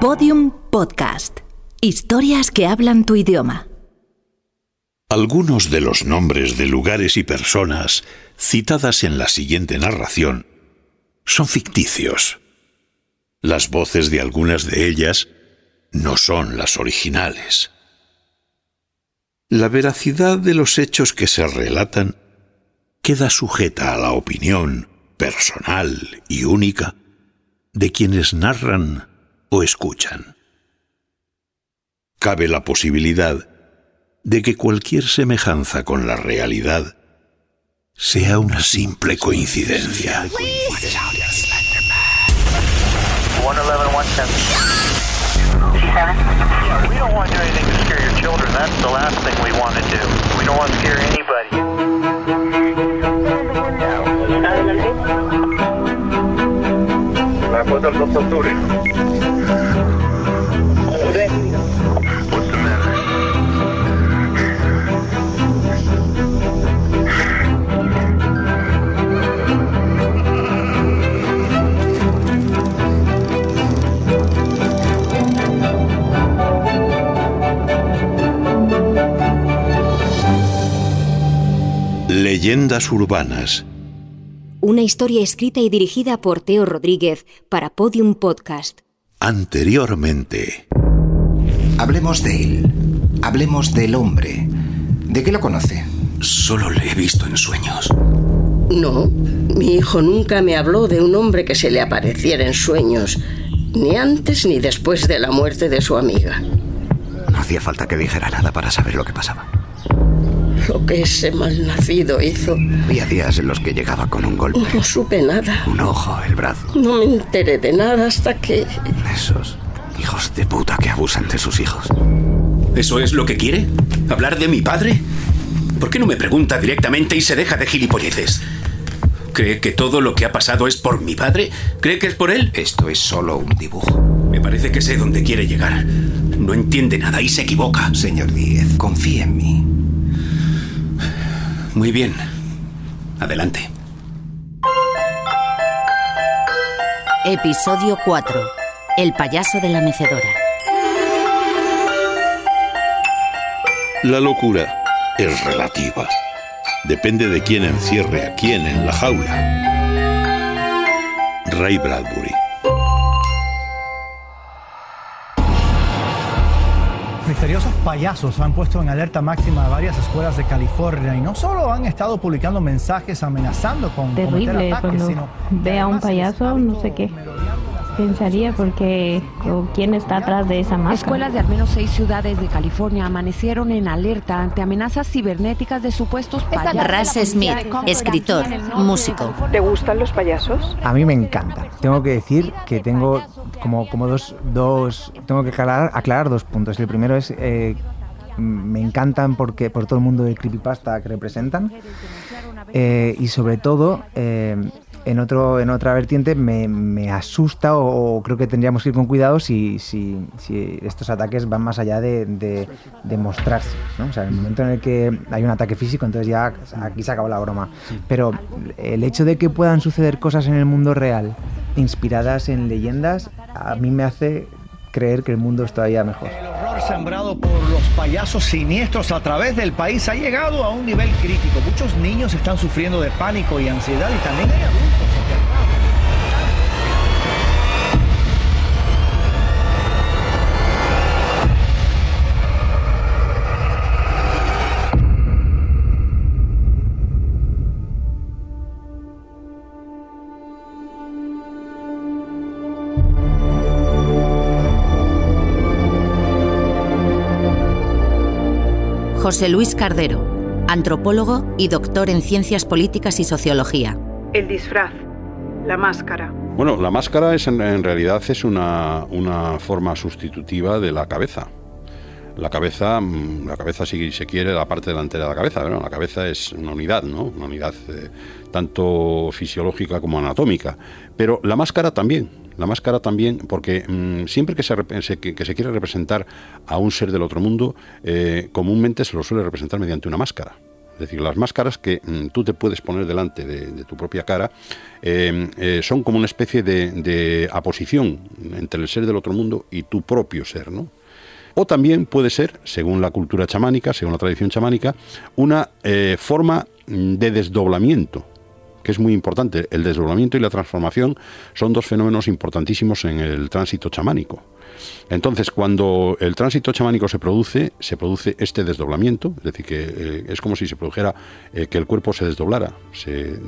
Podium Podcast. Historias que hablan tu idioma. Algunos de los nombres de lugares y personas citadas en la siguiente narración son ficticios. Las voces de algunas de ellas no son las originales. La veracidad de los hechos que se relatan queda sujeta a la opinión personal y única de quienes narran o escuchan. Cabe la posibilidad de que cualquier semejanza con la realidad sea una simple coincidencia. We don't want to do Leyendas urbanas. Una historia escrita y dirigida por Teo Rodríguez para Podium Podcast. Anteriormente. Hablemos de él. Hablemos del hombre. ¿De qué lo conoce? Solo le he visto en sueños. No, mi hijo nunca me habló de un hombre que se le apareciera en sueños, ni antes ni después de la muerte de su amiga. No hacía falta que dijera nada para saber lo que pasaba. Lo que ese malnacido hizo, Había días en los que llegaba con un golpe, no supe nada. un ojo, el brazo. No me enteré de nada hasta que... Esos hijos de puta que abusan de sus hijos. ¿Eso es lo que quiere? ¿Hablar de mi padre? ¿Por qué no me pregunta directamente y se deja de gilipolleces? ¿Cree que todo lo que ha pasado es por mi padre? ¿Cree que es por él? Esto es solo un dibujo. Me parece que sé dónde quiere llegar. No entiende nada y se equivoca. Señor Díez, confíe en mí. Muy bien. Adelante. Episodio 4. El payaso de la mecedora. La locura es relativa. Depende de quién encierre a quién en la jaula. Ray Bradbury. Misteriosos payasos han puesto en alerta máxima a varias escuelas de California y no solo han estado publicando mensajes amenazando con cometer ataques, cuando sino ve a un payaso, no sé qué. Pensaría porque o quién está atrás de esa máscara. Escuelas de al menos seis ciudades de California amanecieron en alerta ante amenazas cibernéticas de supuestos payasos. Ras Smith, escritor, músico. ¿Te gustan los payasos? A mí me encanta. Tengo que decir que tengo como, como dos, dos... Tengo que aclarar, aclarar dos puntos. El primero es... eh, me encantan porque por todo el mundo del creepypasta que representan. Eh, y sobre todo, eh, en, otro, en otra vertiente, me, me asusta o, o creo que tendríamos que ir con cuidado si, si, si estos ataques van más allá de, de, de mostrarse. ¿no? O sea, en el momento en el que hay un ataque físico, entonces ya aquí se acabó la broma. Pero el hecho de que puedan suceder cosas en el mundo real inspiradas en leyendas, a mí me hace creer que el mundo es todavía mejor. El horror sembrado por los payasos siniestros a través del país ha llegado a un nivel crítico. Muchos niños están sufriendo de pánico y ansiedad y también hay adultos José Luis Cardero, antropólogo y doctor en ciencias políticas y sociología. El disfraz, la máscara. Bueno, la máscara es en, en realidad es una, una forma sustitutiva de la cabeza. La cabeza, mm, la cabeza si se quiere, la parte delantera de la cabeza, ¿no? la cabeza es una unidad, ¿no? Una unidad eh, tanto fisiológica como anatómica. Pero la máscara también, la máscara también, porque mm, siempre que se, que, se quiere representar a un ser del otro mundo, eh, comúnmente se lo suele representar mediante una máscara. Es decir, las máscaras que mm, tú te puedes poner delante de, tu propia cara eh, eh, son como una especie de, de, aposición entre el ser del otro mundo y tu propio ser, ¿no? O también puede ser, según la cultura chamánica, según la tradición chamánica, una eh, forma de desdoblamiento, que es muy importante. El desdoblamiento y la transformación son dos fenómenos importantísimos en el tránsito chamánico. Entonces, cuando el tránsito chamánico se produce, se produce este desdoblamiento, es decir, que eh, es como si se produjera eh, que el cuerpo se desdoblara, se,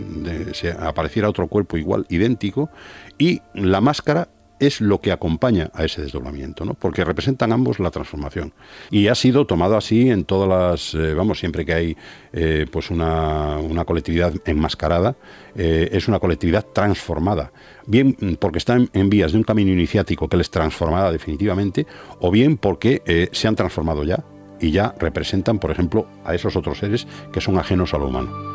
se apareciera otro cuerpo igual, idéntico, y la máscara es lo que acompaña a ese desdoblamiento, ¿no? porque representan ambos la transformación. Y ha sido tomado así en todas las, eh, vamos, siempre que hay eh, pues una, colectividad enmascarada, eh, es una colectividad transformada. Bien porque están en vías de un camino iniciático que les transformará definitivamente, o bien porque se han transformado ya y ya representan, por ejemplo, a esos otros seres que son ajenos a lo humano.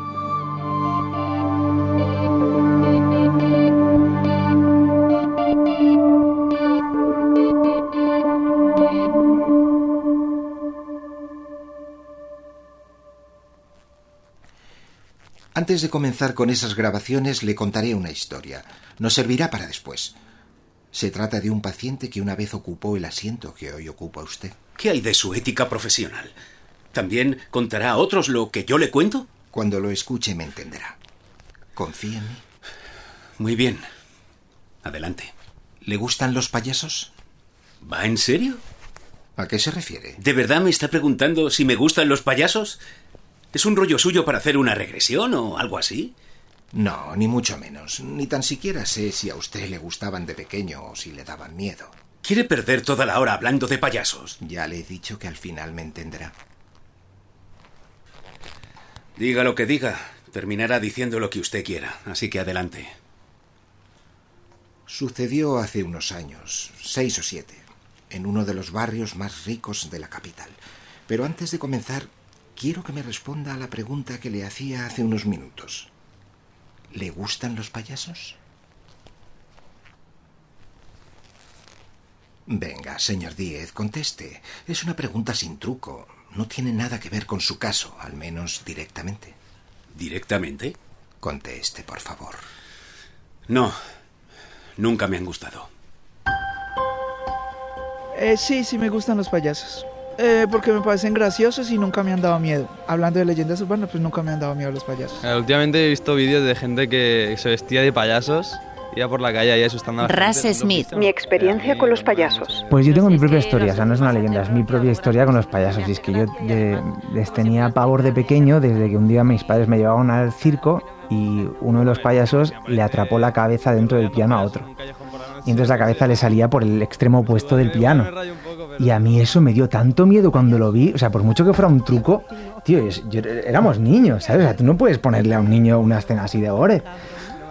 Antes de comenzar con esas grabaciones le contaré una historia. Nos servirá para después. Se trata de un paciente que una vez ocupó el asiento que hoy ocupa usted. ¿Qué hay de su ética profesional? ¿También contará a otros lo que yo le cuento? Cuando lo escuche me entenderá. Confía en mí. Muy bien. Adelante. ¿Le gustan los payasos? ¿Va en serio? ¿A qué se refiere? ¿De verdad me está preguntando si me gustan los payasos? ¿Es un rollo suyo para hacer una regresión o algo así? No, ni mucho menos. Ni tan siquiera sé si a usted le gustaban de pequeño o si le daban miedo. ¿Quiere perder toda la hora hablando de payasos? Ya le he dicho que al final me entenderá. Diga lo que diga, terminará diciendo lo que usted quiera, así que adelante. Sucedió hace unos años, seis o siete, en uno de los barrios más ricos de la capital. Pero antes de comenzar, quiero que me responda a la pregunta que le hacía hace unos minutos. ¿Le gustan los payasos? Venga, señor Díez, conteste. Es una pregunta sin truco. No tiene nada que ver con su caso, al menos directamente. ¿Directamente? Conteste, por favor. No, nunca me han gustado. Eh, sí, sí me gustan los payasos. Eh, porque me parecen graciosos y nunca me han dado miedo. Hablando de leyendas urbanas, pues nunca me han dado miedo los payasos. Eh, últimamente he visto vídeos de gente que se vestía de payasos iba por la calle ahí asustando a la Ras Smith. Mi experiencia con los payasos. Pues yo tengo mi propia historia, o sea, no es una leyenda, es mi propia historia con los payasos. Y es que yo les tenía pavor de pequeño desde que un día mis padres me llevaban al circo y uno de los payasos le atrapó la cabeza dentro del piano a otro. Y entonces la cabeza le salía por el extremo opuesto del piano. Y a mí eso me dio tanto miedo cuando lo vi. O sea, por mucho que fuera un truco, tío, éramos niños, ¿sabes? O sea, tú no puedes ponerle a un niño una escena así de gore.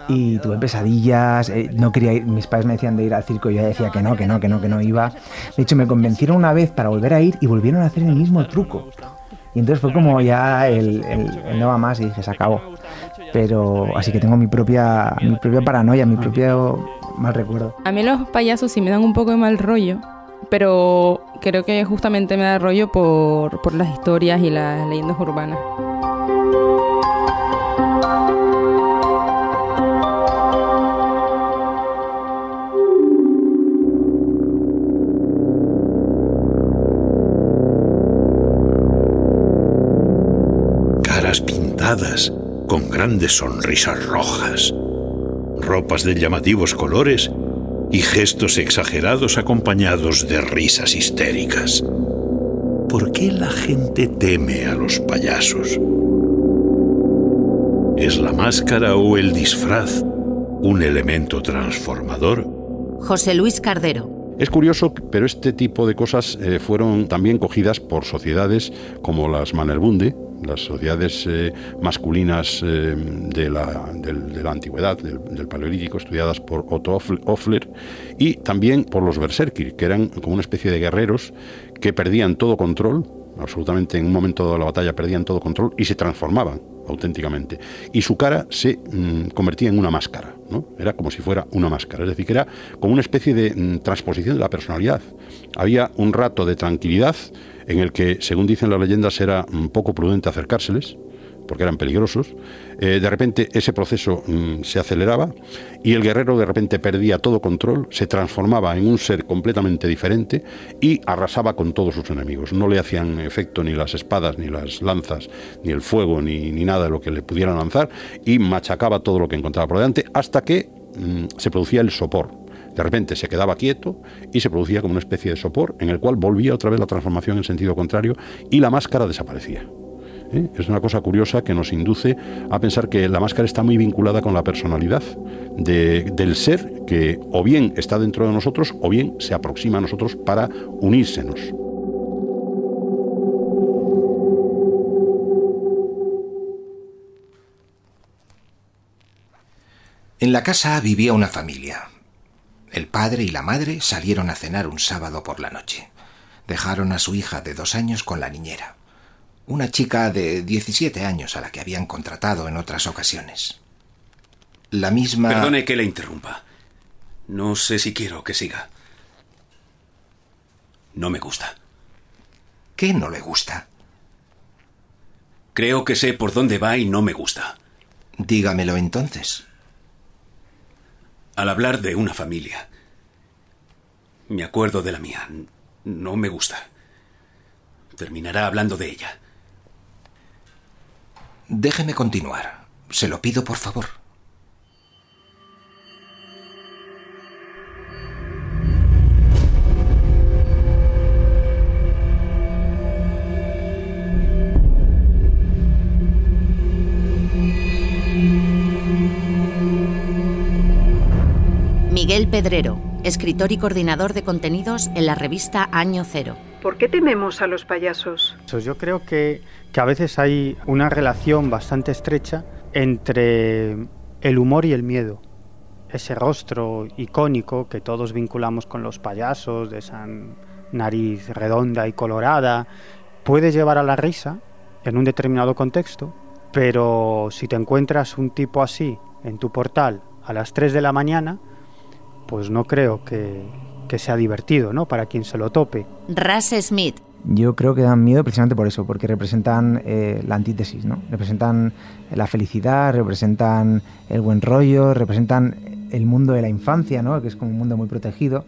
Y tuve pesadillas, eh, no quería ir, mis padres me decían de ir al circo yo decía que no, que no, que no, que no iba. De hecho, me convencieron una vez para volver a ir y volvieron a hacer el mismo truco. Y entonces fue como ya el, el no va más y dije, se acabó. Pero así que tengo mi propia, mi propia paranoia, mi propio mal recuerdo. A mí los payasos sí me dan un poco de mal rollo, pero creo que justamente me da rollo por, por las historias y las leyendas urbanas. Caras pintadas con grandes sonrisas rojas, ropas de llamativos colores y gestos exagerados acompañados de risas histéricas. ¿Por qué la gente teme a los payasos? ¿Es la máscara o el disfraz un elemento transformador? José Luis Cardero. Es curioso, pero este tipo de cosas eh, fueron también cogidas por sociedades como las Mannerbunde, las sociedades eh, masculinas eh, de, la, antigüedad, del, paleolítico, estudiadas por Otto Offler, y también por los berserkir, que eran como una especie de guerreros que perdían todo control, absolutamente en un momento de la batalla perdían todo control y se transformaban auténticamente. Y su cara se mm, convertía en una máscara, ¿no? Era como si fuera una máscara, es decir, que era como una especie de mm, transposición de la personalidad. Había un rato de tranquilidad en el que, según dicen las leyendas, era un poco prudente acercárseles, porque eran peligrosos, eh, de repente ese proceso mm, se aceleraba y el guerrero de repente perdía todo control, se transformaba en un ser completamente diferente y arrasaba con todos sus enemigos. No le hacían efecto ni las espadas, ni las lanzas, ni el fuego, ni, ni nada de lo que le pudieran lanzar y machacaba todo lo que encontraba por delante hasta que mm, se producía el sopor. De repente se quedaba quieto y se producía como una especie de sopor en el cual volvía otra vez la transformación en sentido contrario y la máscara desaparecía. ¿Eh? Es una cosa curiosa que nos induce a pensar que la máscara está muy vinculada con la personalidad del ser que o bien está dentro de nosotros o bien se aproxima a nosotros para unírsenos. En la casa vivía una familia. El padre y la madre salieron a cenar un sábado por la noche. Dejaron a su hija de dos años con la niñera una chica de 17 años a la que habían contratado en otras ocasiones. La misma... Perdone que le interrumpa. No sé si quiero que siga. No me gusta. ¿Qué no le gusta? Creo que sé por dónde va y no me gusta. Dígamelo entonces. Al hablar de una familia, me acuerdo de la mía. No me gusta. Terminará hablando de ella. Déjeme continuar. Se lo pido, por favor. Miguel Pedrero, escritor y coordinador de contenidos en la revista Año Cero. ¿Por qué tememos a los payasos? Pues yo creo que, que a veces hay una relación bastante estrecha entre el humor y el miedo. Ese rostro icónico que todos vinculamos con los payasos, de esa nariz redonda y colorada, puede llevar a la risa en un determinado contexto, pero si te encuentras un tipo así en tu portal a las 3 de la mañana, pues no creo que, que sea divertido, ¿no? Para quien se lo tope. Ras Smith. Yo creo que dan miedo precisamente por eso, porque representan eh, la antítesis, ¿no? Representan la felicidad, representan el buen rollo, representan el mundo de la infancia, ¿no? Que es como un mundo muy protegido.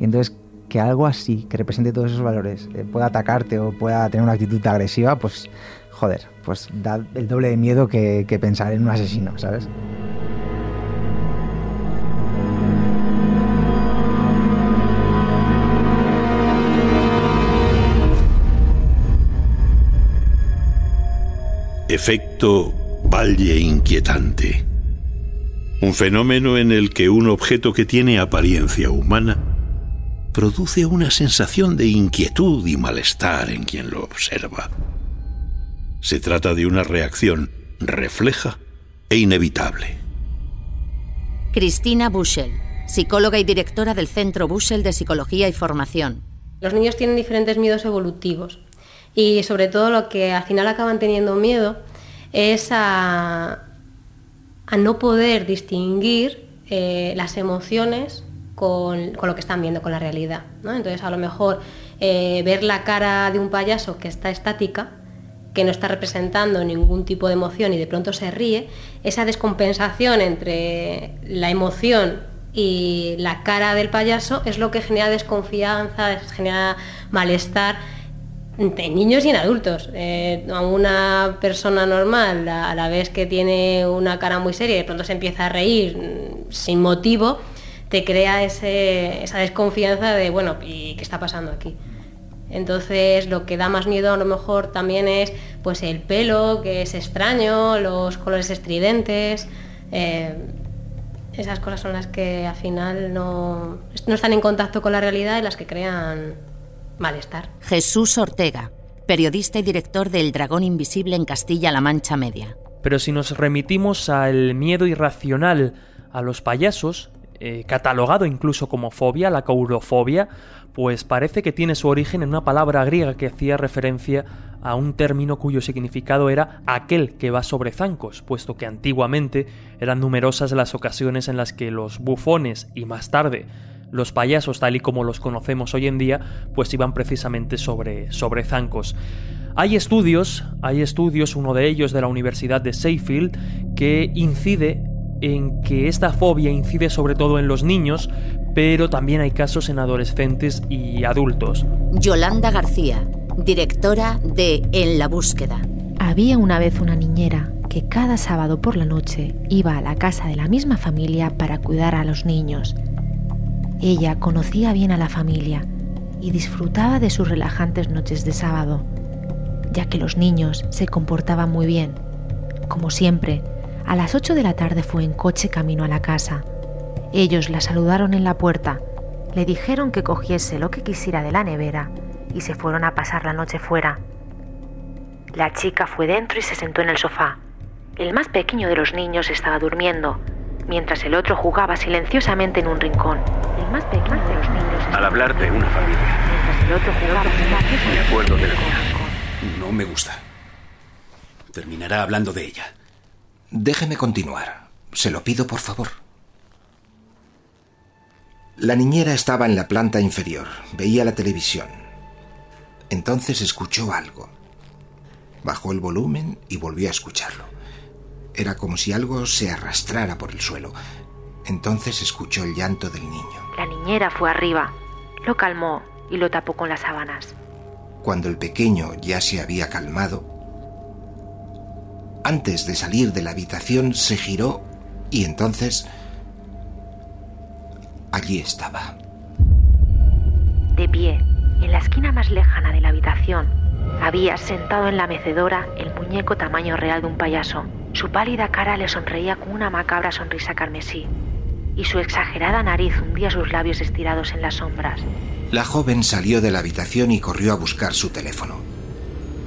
Y entonces que algo así, que represente todos esos valores, eh, pueda atacarte o pueda tener una actitud agresiva, pues joder, pues da el doble de miedo que, que pensar en un asesino, ¿sabes? Efecto valle inquietante. Un fenómeno en el que un objeto que tiene apariencia humana produce una sensación de inquietud y malestar en quien lo observa. Se trata de una reacción refleja e inevitable. Cristina Bushel, psicóloga y directora del Centro Bushel de Psicología y Formación. Los niños tienen diferentes miedos evolutivos y sobre todo lo que al final acaban teniendo miedo es a, no poder distinguir eh, las emociones con, lo que están viendo, con la realidad. Entonces a lo mejor eh, ver la cara de un payaso que está estática, que no está representando ningún tipo de emoción y de pronto se ríe, esa descompensación entre la emoción y la cara del payaso es lo que genera desconfianza, genera malestar en niños y en adultos. Eh, a una persona normal, a la vez que tiene una cara muy seria y de pronto se empieza a reír mm, sin motivo, te crea esa desconfianza de, bueno, ¿y qué está pasando aquí? Entonces lo que da más miedo a lo mejor también es pues el pelo, que es extraño, los colores estridentes. Eh, esas cosas son las que al final no, no están en contacto con la realidad y las que crean malestar. Jesús Ortega, periodista y director del Dragón Invisible en Castilla-La Mancha Media. Pero si nos remitimos al miedo irracional a los payasos, eh, catalogado incluso como fobia, la caurofobia, pues parece que tiene su origen en una palabra griega que hacía referencia a un término cuyo significado era aquel que va sobre zancos, puesto que antiguamente eran numerosas las ocasiones en las que los bufones y más tarde los payasos tal y como los conocemos hoy en día, pues iban precisamente sobre, sobre zancos. Hay estudios, hay estudios, uno de ellos de la Universidad de Sheffield, que incide en que esta fobia incide sobre todo en los niños, pero también hay casos en adolescentes y adultos. Yolanda García, directora de En la búsqueda. Había una vez una niñera que cada sábado por la noche iba a la casa de la misma familia para cuidar a los niños. Ella conocía bien a la familia y disfrutaba de sus relajantes noches de sábado, ya que los niños se comportaban muy bien. Como siempre, a las 8 de la tarde fue en coche camino a la casa. Ellos la saludaron en la puerta, le dijeron que cogiese lo que quisiera de la nevera y se fueron a pasar la noche fuera. La chica fue dentro y se sentó en el sofá. El más pequeño de los niños estaba durmiendo, mientras el otro jugaba silenciosamente en un rincón. El más pequeño de los niños Al hablar de una familia, mientras el otro jugaba silenciosamente me acuerdo de la en un mía. rincón. No me gusta. Terminará hablando de ella. Déjeme continuar. Se lo pido, por favor. La niñera estaba en la planta inferior. Veía la televisión. Entonces escuchó algo. Bajó el volumen y volvió a escucharlo. Era como si algo se arrastrara por el suelo. Entonces escuchó el llanto del niño. La niñera fue arriba, lo calmó y lo tapó con las sábanas. Cuando el pequeño ya se había calmado, antes de salir de la habitación se giró y entonces allí estaba. De pie, en la esquina más lejana de la habitación, había sentado en la mecedora el muñeco tamaño real de un payaso. Su pálida cara le sonreía con una macabra sonrisa carmesí, y su exagerada nariz hundía sus labios estirados en las sombras. La joven salió de la habitación y corrió a buscar su teléfono.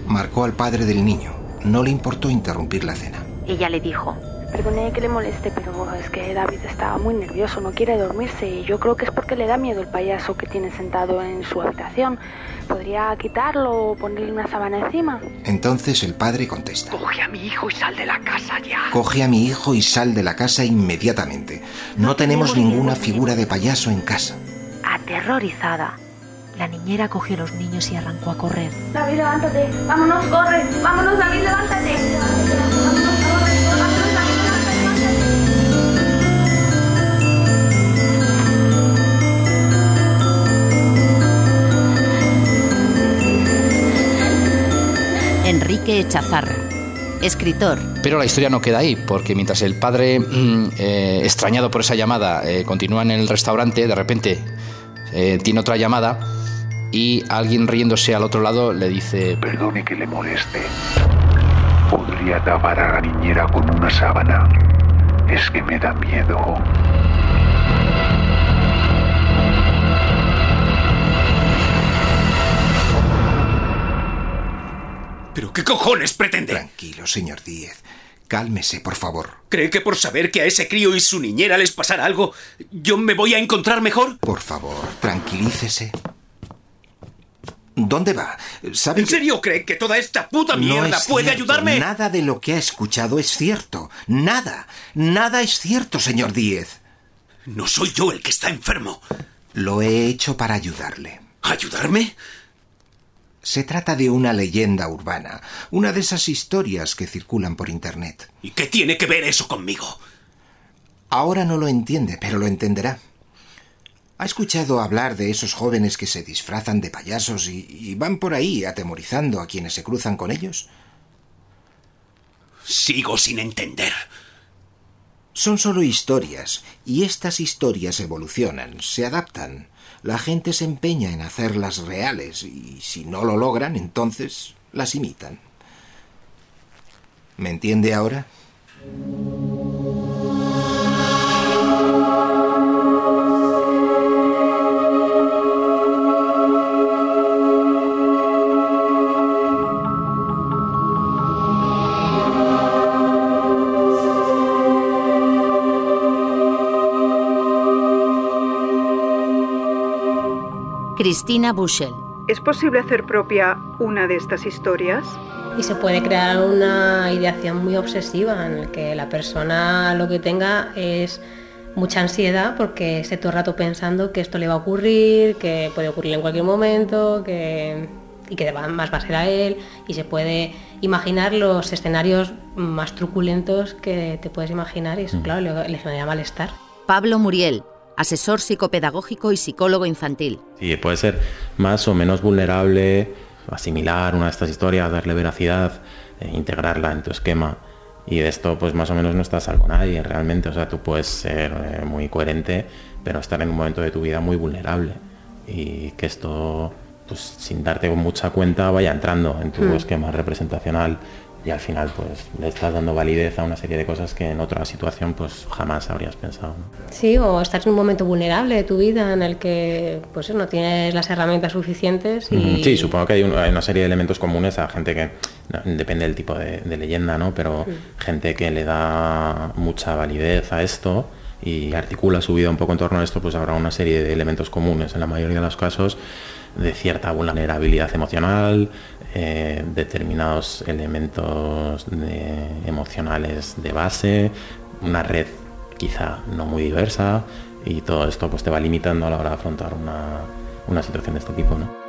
Marcó al padre del niño. No le importó interrumpir la cena. Ella le dijo, Perdone que le moleste, pero es que David está muy nervioso, no quiere dormirse y yo creo que es porque le da miedo el payaso que tiene sentado en su habitación. ¿Podría quitarlo o ponerle una sábana encima? Entonces el padre contesta. Coge a mi hijo y sal de la casa ya. Coge a mi hijo y sal de la casa inmediatamente. No tenemos ninguna figura de payaso en casa. aterrorizada. La niñera cogió a los niños y arrancó a correr. David, levántate. Vámonos, corre. Vámonos, David, levántate. Enrique Echazarra, escritor. Pero la historia no queda ahí, porque mientras el padre, mm, eh, extrañado por esa llamada, eh, continúa en el restaurante, de repente eh, tiene otra llamada y alguien riéndose al otro lado le dice... Perdone que le moleste. ¿Podría tapar a la niñera con una sábana? Es que me da miedo. ¿Pero qué cojones pretende? Tranquilo, señor Díez. Cálmese, por favor. ¿Cree que por saber que a ese crío y su niñera les pasara algo, yo me voy a encontrar mejor? Por favor, tranquilícese. ¿Dónde va? ¿Sabe ¿En que- serio cree que toda esta puta mierda puede cierto. ayudarme? Nada de lo que ha escuchado es cierto. Nada. Nada es cierto, señor Díez. No soy yo el que está enfermo. Lo he hecho para ayudarle. ¿Ayudarme? Se trata de una leyenda urbana, una de esas historias que circulan por Internet. ¿Y qué tiene que ver eso conmigo? Ahora no lo entiende, pero lo entenderá. ¿Ha escuchado hablar de esos jóvenes que se disfrazan de payasos y, y van por ahí atemorizando a quienes se cruzan con ellos? Sigo sin entender. Son solo historias, y estas historias evolucionan, se adaptan. La gente se empeña en hacerlas reales, y si no lo logran, entonces las imitan. ¿Me entiende ahora? Cristina Bushel. ¿Es posible hacer propia una de estas historias? Y se puede crear una ideación muy obsesiva en la que la persona lo que tenga es mucha ansiedad porque esté todo el rato pensando que esto le va a ocurrir, que puede ocurrir en cualquier momento, que, y que más va a ser a él y se puede imaginar los escenarios más truculentos que te puedes imaginar y eso, Mm. claro, le, le genera malestar. Pablo Muriel, asesor psicopedagógico y psicólogo infantil. Sí, puede ser más o menos vulnerable, asimilar una de estas historias, darle veracidad, eh, integrarla en tu esquema. Y de esto, pues más o menos no estás salvo nadie realmente. O sea, tú puedes ser eh, muy coherente, pero estar en un momento de tu vida muy vulnerable. Y que esto, pues sin darte mucha cuenta, vaya entrando en tu Hmm. esquema representacional. Y al final, pues le estás dando validez a una serie de cosas que en otra situación, pues jamás habrías pensado. ¿no? Sí, o estar en un momento vulnerable de tu vida en el que pues no tienes las herramientas suficientes y Sí, supongo que hay, un- hay una serie de elementos comunes a gente que, no, depende del tipo de, de leyenda, ¿no? Pero gente que le da mucha validez a esto y articula su vida un poco en torno a esto, pues habrá una serie de elementos comunes en la mayoría de los casos de cierta vulnerabilidad emocional, eh, determinados elementos emocionales de base, una red quizá no muy diversa y todo esto pues te va limitando a la hora de afrontar una, una situación de este tipo, ¿no?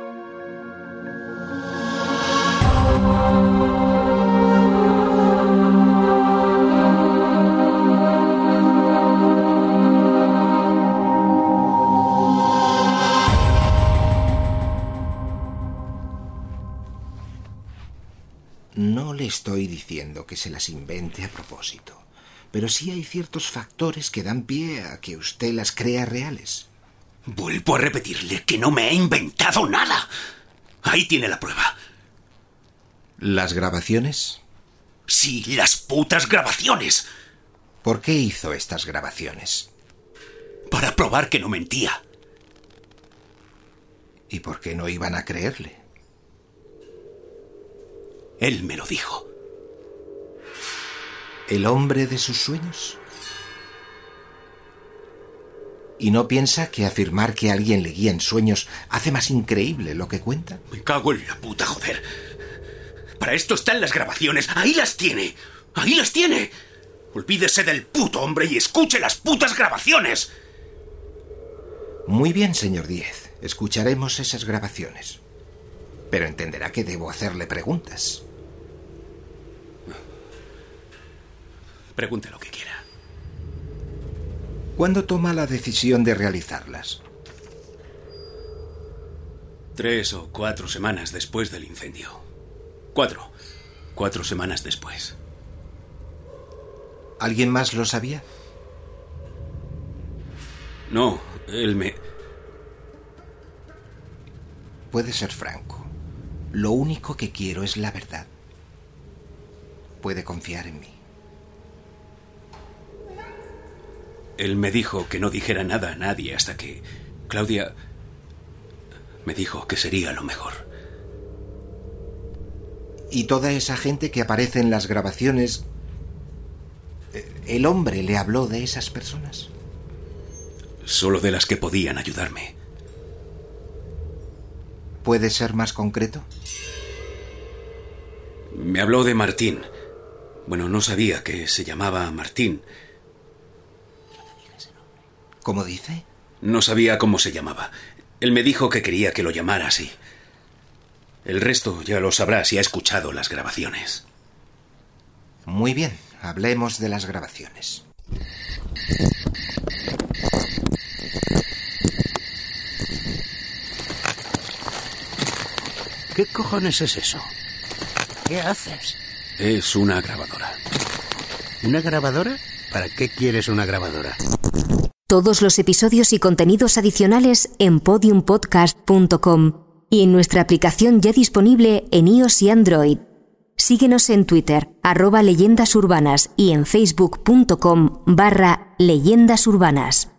Estoy diciendo que se las invente a propósito, pero sí hay ciertos factores que dan pie a que usted las crea reales. Vuelvo a repetirle que no me he inventado nada. Ahí tiene la prueba. ¿Las grabaciones? Sí, las putas grabaciones. ¿Por qué hizo estas grabaciones? Para probar que no mentía. ¿Y por qué no iban a creerle? Él me lo dijo. ¿El hombre de sus sueños? ¿Y no piensa que afirmar que alguien le guía en sueños hace más increíble lo que cuenta? Me cago en la puta, joder. Para esto están las grabaciones. Ahí las tiene. Ahí las tiene. Olvídese del puto hombre y escuche las putas grabaciones. Muy bien, señor Diez. Escucharemos esas grabaciones. Pero entenderá que debo hacerle preguntas. Pregunte lo que quiera. ¿Cuándo toma la decisión de realizarlas? Tres o cuatro semanas después del incendio. Cuatro. Cuatro semanas después. ¿Alguien más lo sabía? No, él me... Puede ser franco. Lo único que quiero es la verdad. Puede confiar en mí. Él me dijo que no dijera nada a nadie hasta que Claudia me dijo que sería lo mejor. Y toda esa gente que aparece en las grabaciones... eh, ¿El hombre le habló de esas personas? Solo de las que podían ayudarme. ¿Puede ser más concreto? Me habló de Martín. Bueno, no sabía que se llamaba Martín. ¿Cómo dice? No sabía cómo se llamaba. Él me dijo que quería que lo llamara así. El resto ya lo sabrá si ha escuchado las grabaciones. Muy bien, hablemos de las grabaciones. ¿Qué cojones es eso? ¿Qué haces? Es una grabadora. ¿Una grabadora? ¿Para qué quieres una grabadora? Todos los episodios y contenidos adicionales en podiumpodcast.com y en nuestra aplicación ya disponible en iOS y Android. Síguenos en Twitter, arroba leyendas urbanas y en facebook.com barra leyendas urbanas.